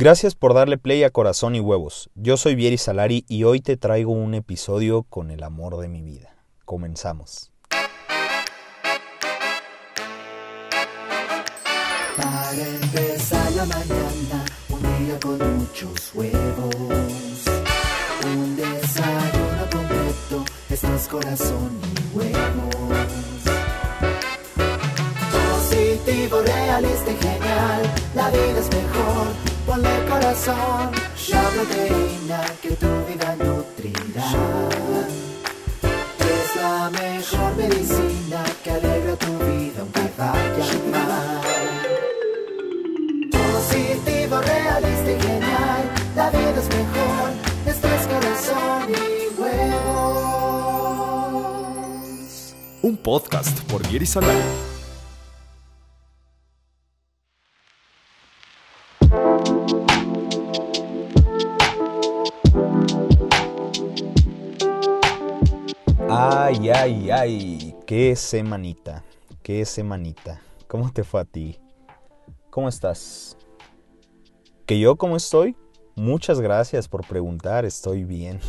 Gracias por darle play a Corazón y Huevos. Yo soy Vieri Salari y hoy te traigo un episodio con el amor de mi vida. Comenzamos. Para empezar la mañana, un día con muchos huevos. Un desayuno completo, esto es corazón y huevos. Positivo, realista y genial, la vida es mejor, ponle corazón. La proteína que tu vida nutrirá. Es la mejor medicina que alegra tu vida aunque vaya mal. Positivo, realista y genial, la vida es mejor, esto es corazón y huevos. Un podcast por Vieri Salari. Ay, ay, ay, qué semanita, qué semanita. ¿Cómo te fue a ti? ¿Cómo estás? ¿Que yo cómo estoy? Muchas gracias por preguntar, estoy bien.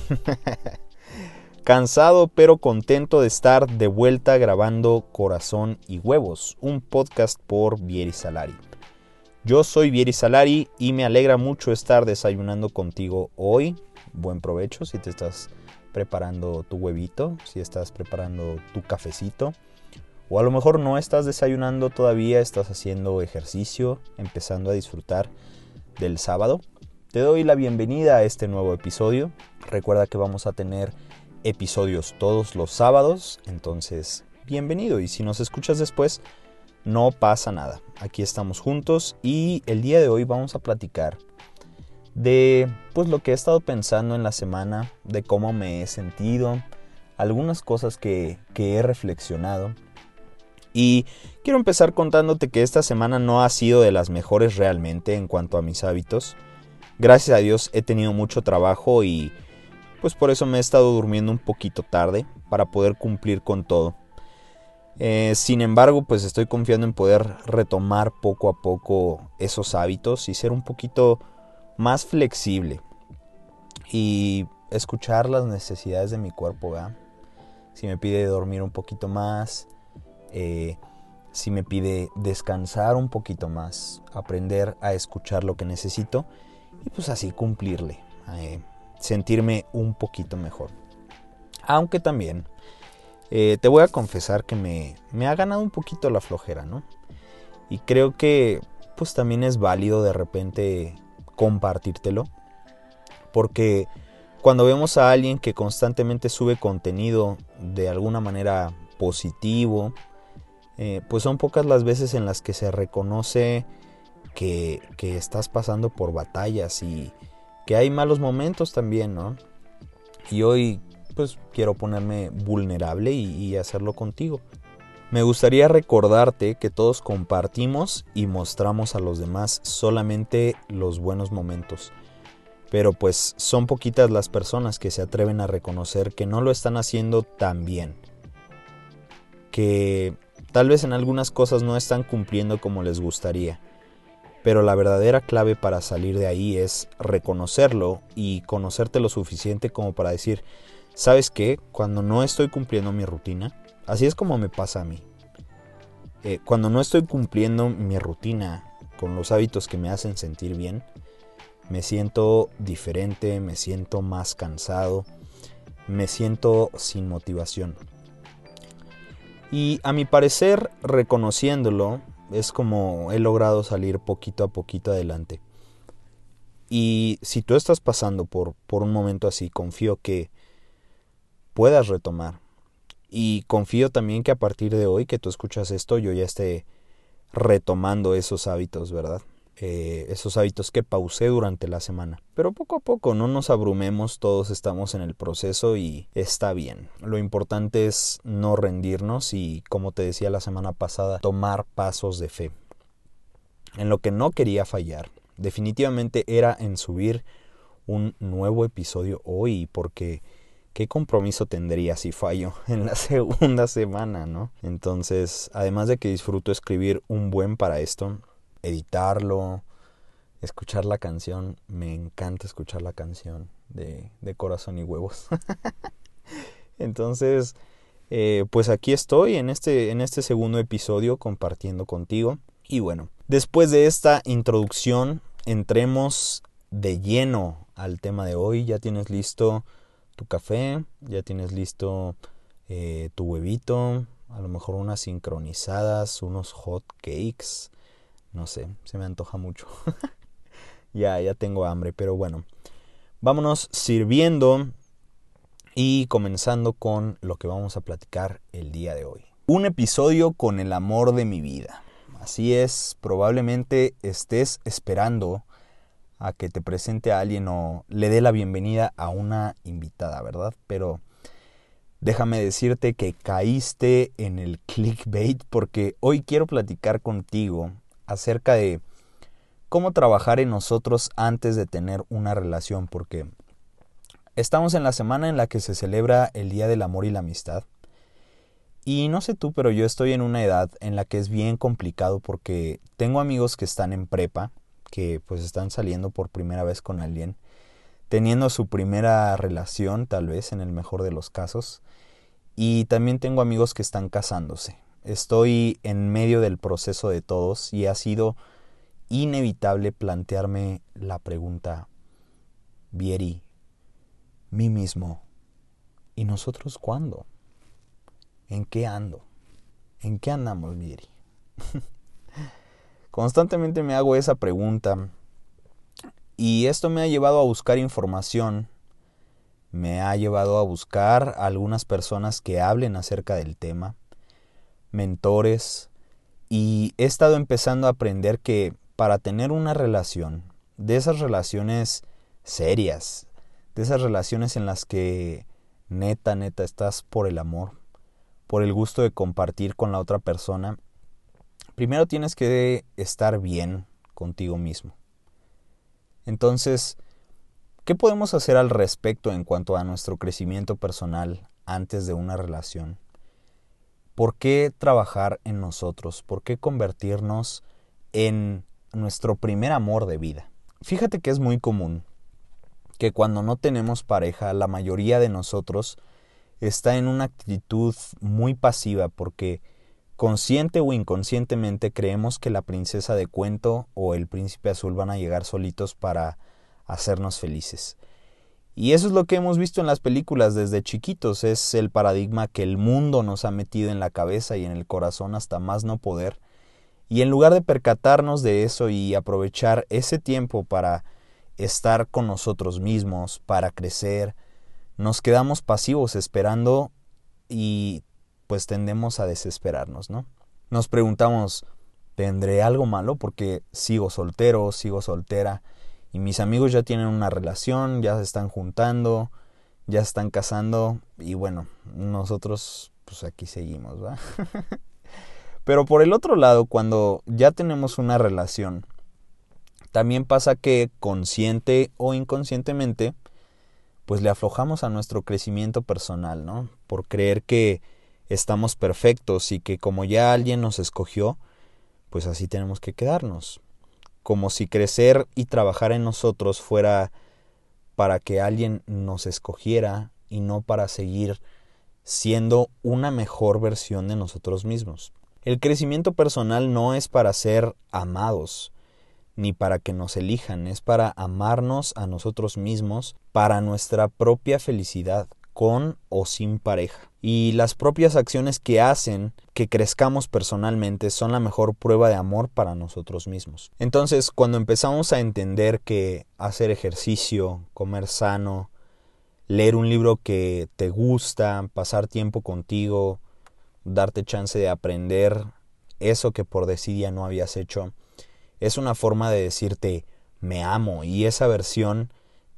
Cansado pero contento de estar de vuelta grabando Corazón y Huevos, un podcast por Vieri Salari. Yo soy Vieri Salari y me alegra mucho estar desayunando contigo hoy. Buen provecho si te estás preparando tu huevito, si estás preparando tu cafecito. O a lo mejor no estás desayunando todavía, estás haciendo ejercicio, empezando a disfrutar del sábado. Te doy la bienvenida a este nuevo episodio. Recuerda que vamos a tener episodios todos los sábados, entonces bienvenido y si nos escuchas después, no pasa nada. Aquí estamos juntos y el día de hoy vamos a platicar de pues lo que he estado pensando en la semana, de cómo me he sentido, algunas cosas que, que he reflexionado. Y quiero empezar contándote que esta semana no ha sido de las mejores realmente en cuanto a mis hábitos. Gracias a Dios he tenido mucho trabajo y pues por eso me he estado durmiendo un poquito tarde para poder cumplir con todo. Eh, sin embargo, pues estoy confiando en poder retomar poco a poco esos hábitos y ser un poquito más flexible y escuchar las necesidades de mi cuerpo. ¿verdad? Si me pide dormir un poquito más, eh, si me pide descansar un poquito más, aprender a escuchar lo que necesito y pues así cumplirle, eh, sentirme un poquito mejor. Aunque también eh, te voy a confesar que me, me ha ganado un poquito la flojera, ¿no? Y creo que pues también es válido de repente compartírtelo. Porque cuando vemos a alguien que constantemente sube contenido de alguna manera positivo, eh, pues son pocas las veces en las que se reconoce que, que, estás pasando por batallas y que hay malos momentos también, ¿no? Y hoy pues quiero ponerme vulnerable y, y hacerlo contigo. Me gustaría recordarte que todos compartimos y mostramos a los demás solamente los buenos momentos. Pero pues son poquitas las personas que se atreven a reconocer que no lo están haciendo tan bien. Que tal vez en algunas cosas no están cumpliendo como les gustaría. Pero la verdadera clave para salir de ahí es reconocerlo y conocerte lo suficiente como para decir, ¿sabes qué? Cuando no estoy cumpliendo mi rutina, Así es como me pasa a mí. Eh, cuando no estoy cumpliendo mi rutina con los hábitos que me hacen sentir bien, me siento diferente, me siento más cansado, me siento sin motivación. Y a mi parecer, reconociéndolo, es como he logrado salir poquito a poquito adelante. Y si tú estás pasando por, por un momento así, confío que puedas retomar, y confío también que a partir de hoy que tú escuchas esto, yo ya esté retomando esos hábitos, ¿verdad? Eh, esos hábitos que pausé durante la semana. Pero poco a poco, no nos abrumemos, todos estamos en el proceso y está bien. Lo importante es no rendirnos y, como te decía la semana pasada, tomar pasos de fe. En lo que no quería fallar, definitivamente era en subir un nuevo episodio hoy, porque ¿qué compromiso tendría si fallo en la segunda semana, no? Entonces, además de que disfruto escribir un buen para esto, editarlo, escuchar la canción. Me encanta escuchar la canción de, de Corazón y Huevos. Entonces, eh, pues aquí estoy en este, en este segundo episodio compartiendo contigo. Y bueno, después de esta introducción, entremos de lleno al tema de hoy. Ya tienes listo tu café, ya tienes listo eh, tu huevito, a lo mejor unas sincronizadas, unos hot cakes. No sé, se me antoja mucho. ya, ya tengo hambre, pero bueno. Vámonos sirviendo y comenzando con lo que vamos a platicar el día de hoy. Un episodio con el amor de mi vida. Así es, probablemente estés esperando a que te presente a alguien o le dé la bienvenida a una invitada, ¿verdad? Pero déjame decirte que caíste en el clickbait porque hoy quiero platicar contigo acerca de cómo trabajar en nosotros antes de tener una relación, porque estamos en la semana en la que se celebra el Día del Amor y la Amistad. Y no sé tú, pero yo estoy en una edad en la que es bien complicado porque tengo amigos que están en prepa que pues están saliendo por primera vez con alguien, teniendo su primera relación tal vez en el mejor de los casos, y también tengo amigos que están casándose. Estoy en medio del proceso de todos y ha sido inevitable plantearme la pregunta, Vieri, mí mismo, ¿y nosotros cuándo? ¿En qué ando? ¿En qué andamos, Vieri? Constantemente me hago esa pregunta. Y esto me ha llevado a buscar información, me ha llevado a buscar algunas personas que hablen acerca del tema, mentores, y he estado empezando a aprender que para tener una relación, de esas relaciones serias, de esas relaciones en las que neta, neta estás por el amor, por el gusto de compartir con la otra persona, primero tienes que estar bien contigo mismo. Entonces, ¿qué podemos hacer al respecto en cuanto a nuestro crecimiento personal antes de una relación? ¿Por qué trabajar en nosotros? ¿Por qué convertirnos en nuestro primer amor de vida? Fíjate que es muy común que cuando no tenemos pareja, la mayoría de nosotros está en una actitud muy pasiva porque Consciente o inconscientemente creemos que la princesa de cuento o el príncipe azul van a llegar solitos para hacernos felices. Y eso es lo que hemos visto en las películas desde chiquitos, es el paradigma que el mundo nos ha metido en la cabeza y en el corazón hasta más no poder. Y en lugar de percatarnos de eso y aprovechar ese tiempo para estar con nosotros mismos, para crecer, nos quedamos pasivos esperando y pues tendemos a desesperarnos, ¿no? Nos preguntamos, ¿tendré algo malo porque sigo soltero, sigo soltera y mis amigos ya tienen una relación, ya se están juntando, ya están casando y bueno, nosotros pues aquí seguimos, ¿va? Pero por el otro lado, cuando ya tenemos una relación, también pasa que consciente o inconscientemente, pues le aflojamos a nuestro crecimiento personal, ¿no? Por creer que estamos perfectos y que como ya alguien nos escogió, pues así tenemos que quedarnos. Como si crecer y trabajar en nosotros fuera para que alguien nos escogiera y no para seguir siendo una mejor versión de nosotros mismos. El crecimiento personal no es para ser amados, ni para que nos elijan, es para amarnos a nosotros mismos, para nuestra propia felicidad, con o sin pareja y las propias acciones que hacen que crezcamos personalmente son la mejor prueba de amor para nosotros mismos. Entonces, cuando empezamos a entender que hacer ejercicio, comer sano, leer un libro que te gusta, pasar tiempo contigo, darte chance de aprender eso que por desidia no habías hecho, es una forma de decirte me amo y esa versión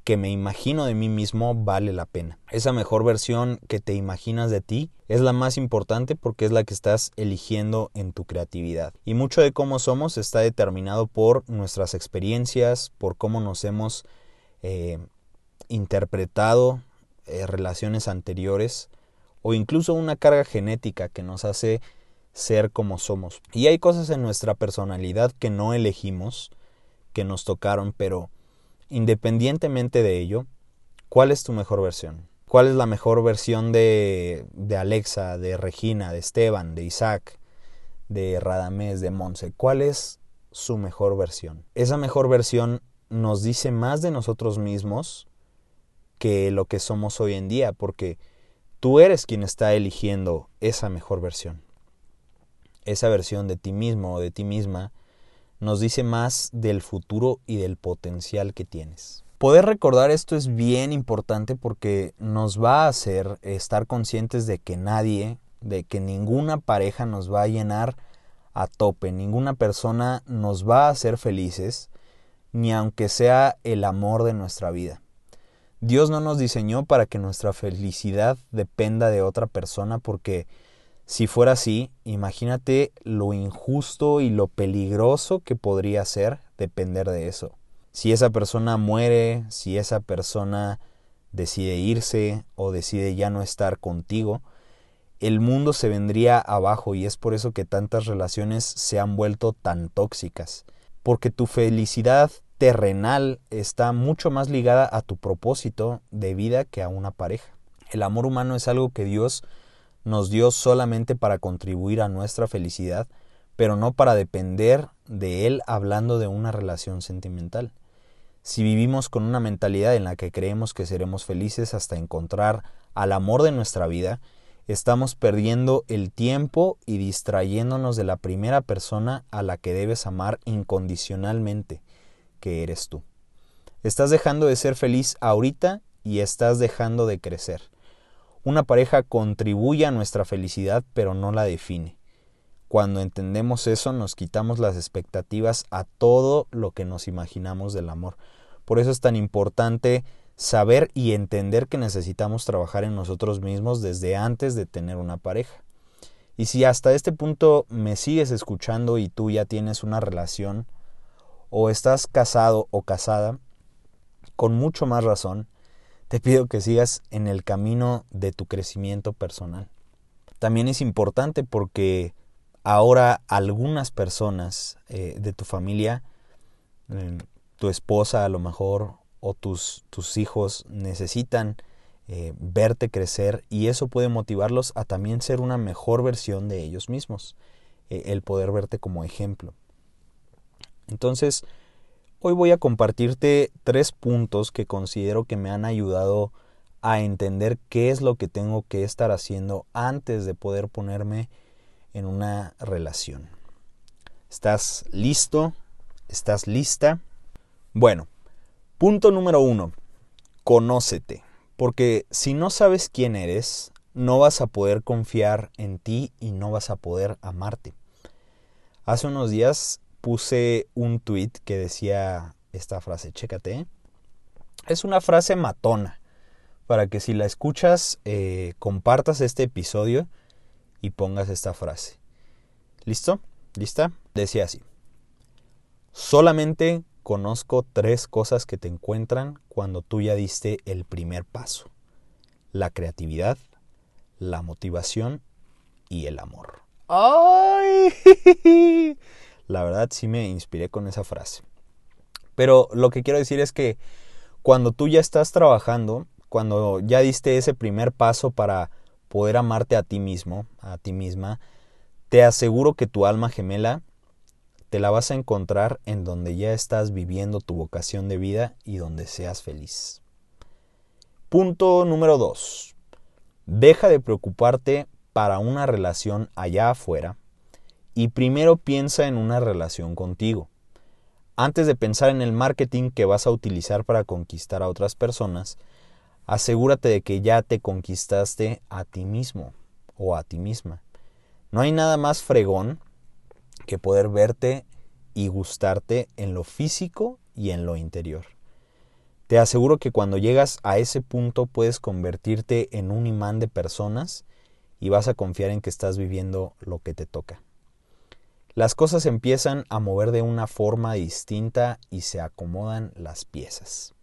que me imagino de mí mismo vale la pena. Esa mejor versión que te imaginas de ti es la más importante porque es la que estás eligiendo en tu creatividad. Y mucho de cómo somos está determinado por nuestras experiencias, por cómo nos hemos eh, interpretado eh, relaciones anteriores o incluso una carga genética que nos hace ser como somos. Y hay cosas en nuestra personalidad que no elegimos, que nos tocaron, pero independientemente de ello, ¿cuál es tu mejor versión? ¿Cuál es la mejor versión de, de Alexa, de Regina, de Esteban, de Isaac, de Radamés, de Monse? ¿Cuál es su mejor versión? Esa mejor versión nos dice más de nosotros mismos que lo que somos hoy en día, porque tú eres quien está eligiendo esa mejor versión. Esa versión de ti mismo o de ti misma nos dice más del futuro y del potencial que tienes. Poder recordar esto es bien importante porque nos va a hacer estar conscientes de que nadie, de que ninguna pareja nos va a llenar a tope, ninguna persona nos va a hacer felices, ni aunque sea el amor de nuestra vida. Dios no nos diseñó para que nuestra felicidad dependa de otra persona porque si fuera así, imagínate lo injusto y lo peligroso que podría ser depender de eso. Si esa persona muere, si esa persona decide irse o decide ya no estar contigo, el mundo se vendría abajo y es por eso que tantas relaciones se han vuelto tan tóxicas. Porque tu felicidad terrenal está mucho más ligada a tu propósito de vida que a una pareja. El amor humano es algo que Dios nos dio solamente para contribuir a nuestra felicidad, pero no para depender de Él hablando de una relación sentimental. Si vivimos con una mentalidad en la que creemos que seremos felices hasta encontrar al amor de nuestra vida, estamos perdiendo el tiempo y distrayéndonos de la primera persona a la que debes amar incondicionalmente, que eres tú. Estás dejando de ser feliz ahorita y estás dejando de crecer. Una pareja contribuye a nuestra felicidad pero no la define. Cuando entendemos eso nos quitamos las expectativas a todo lo que nos imaginamos del amor. Por eso es tan importante saber y entender que necesitamos trabajar en nosotros mismos desde antes de tener una pareja. Y si hasta este punto me sigues escuchando y tú ya tienes una relación o estás casado o casada, con mucho más razón, te pido que sigas en el camino de tu crecimiento personal. También es importante porque ahora algunas personas eh, de tu familia, eh, tu esposa a lo mejor o tus, tus hijos necesitan eh, verte crecer y eso puede motivarlos a también ser una mejor versión de ellos mismos, el poder verte como ejemplo. Entonces, Hoy voy a compartirte tres puntos que considero que me han ayudado a entender qué es lo que tengo que estar haciendo antes de poder ponerme en una relación. ¿Estás listo? ¿Estás lista? Bueno, punto número uno, conócete, porque si no sabes quién eres, no vas a poder confiar en ti y no vas a poder amarte. Hace unos días puse un tweet que decía esta frase, chécate. Es una frase matona, para que si la escuchas, eh, compartas este episodio y pongas esta frase. ¿Listo? ¿Lista? Decía así. Solamente conozco tres cosas que te encuentran cuando tú ya diste el primer paso. La creatividad, la motivación y el amor. ¡Ay! La verdad sí me inspiré con esa frase. Pero lo que quiero decir es que cuando tú ya estás trabajando, cuando ya diste ese primer paso para poder amarte a ti mismo, a ti misma, te aseguro que tu alma gemela te la vas a encontrar en donde ya estás viviendo tu vocación de vida y donde seas feliz. Punto número 2. Deja de preocuparte para una relación allá afuera y primero piensa en una relación contigo. Antes de pensar en el marketing que vas a utilizar para conquistar a otras personas, asegúrate de que ya te conquistaste a ti mismo o a ti misma. No hay nada más fregón que poder verte y gustarte en lo físico y en lo interior. Te aseguro que cuando llegas a ese punto puedes convertirte en un imán de personas y vas a confiar en que estás viviendo lo que te toca las cosas empiezan a mover de una forma distinta y se acomodan las piezas.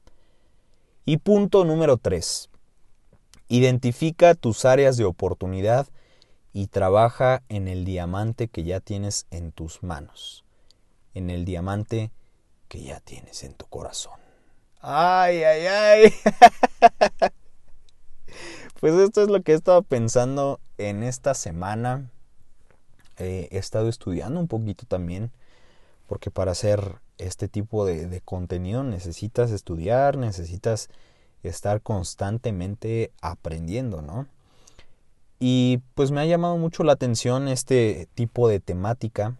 Y punto número 3. Identifica tus áreas de oportunidad y trabaja en el diamante que ya tienes en tus manos, en el diamante que ya tienes en tu corazón. Ay, ay, ay. Pues esto es lo que he estado pensando en esta semana. Eh, he estado estudiando un poquito también, porque para hacer este tipo de, de contenido necesitas estudiar, necesitas estar constantemente aprendiendo, ¿no? Y pues me ha llamado mucho la atención este tipo de temática,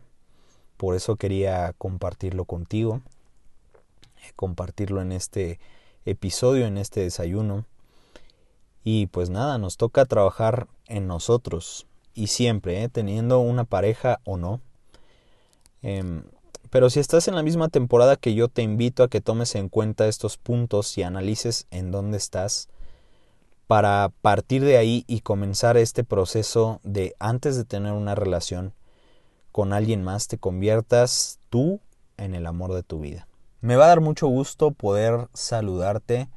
por eso quería compartirlo contigo, compartirlo en este episodio, en este desayuno. Y pues nada, nos toca trabajar en nosotros y siempre, ¿eh? teniendo una pareja o no. Em, pero si estás en la misma temporada que yo, te invito a que tomes en cuenta estos puntos y analices en dónde estás para partir de ahí y comenzar este proceso de antes de tener una relación con alguien más, te conviertas tú en el amor de tu vida. Me va a dar mucho gusto poder saludarte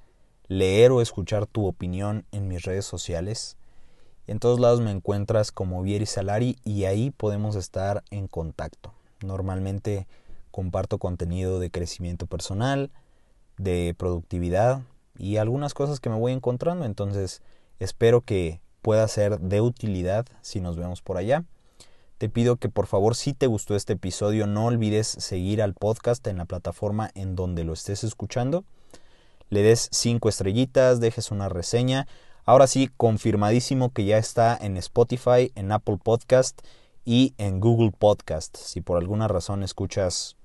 leer o escuchar tu opinión en mis redes sociales. En todos lados me encuentras como Vieri Salari y ahí podemos estar en contacto. Normalmente comparto contenido de crecimiento personal, de productividad y algunas cosas que me voy encontrando. Entonces espero que pueda ser de utilidad si nos vemos por allá. Te pido que por favor si te gustó este episodio no olvides seguir al podcast en la plataforma en donde lo estés escuchando le des cinco estrellitas, dejes una reseña. Ahora sí, confirmadísimo que ya está en Spotify, en Apple Podcast y en Google Podcast. Si por alguna razón escuchas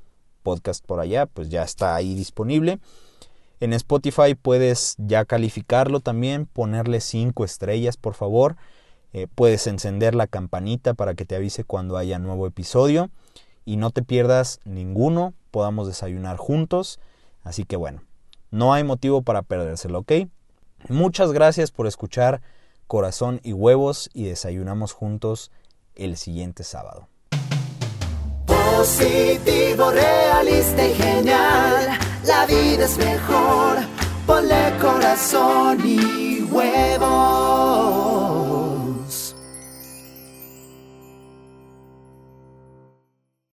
podcast por allá, pues ya está ahí disponible. En Spotify puedes ya calificarlo también, ponerle cinco estrellas por favor. Eh, puedes encender la campanita para que te avise cuando haya nuevo episodio y no te pierdas ninguno, podamos desayunar juntos. Así que bueno, no hay motivo para perdérselo, ¿ok? Muchas gracias por escuchar Corazón y Huevos y desayunamos juntos el siguiente sábado. Positivo, realista y genial. La vida es mejor. Ponle corazón y huevos.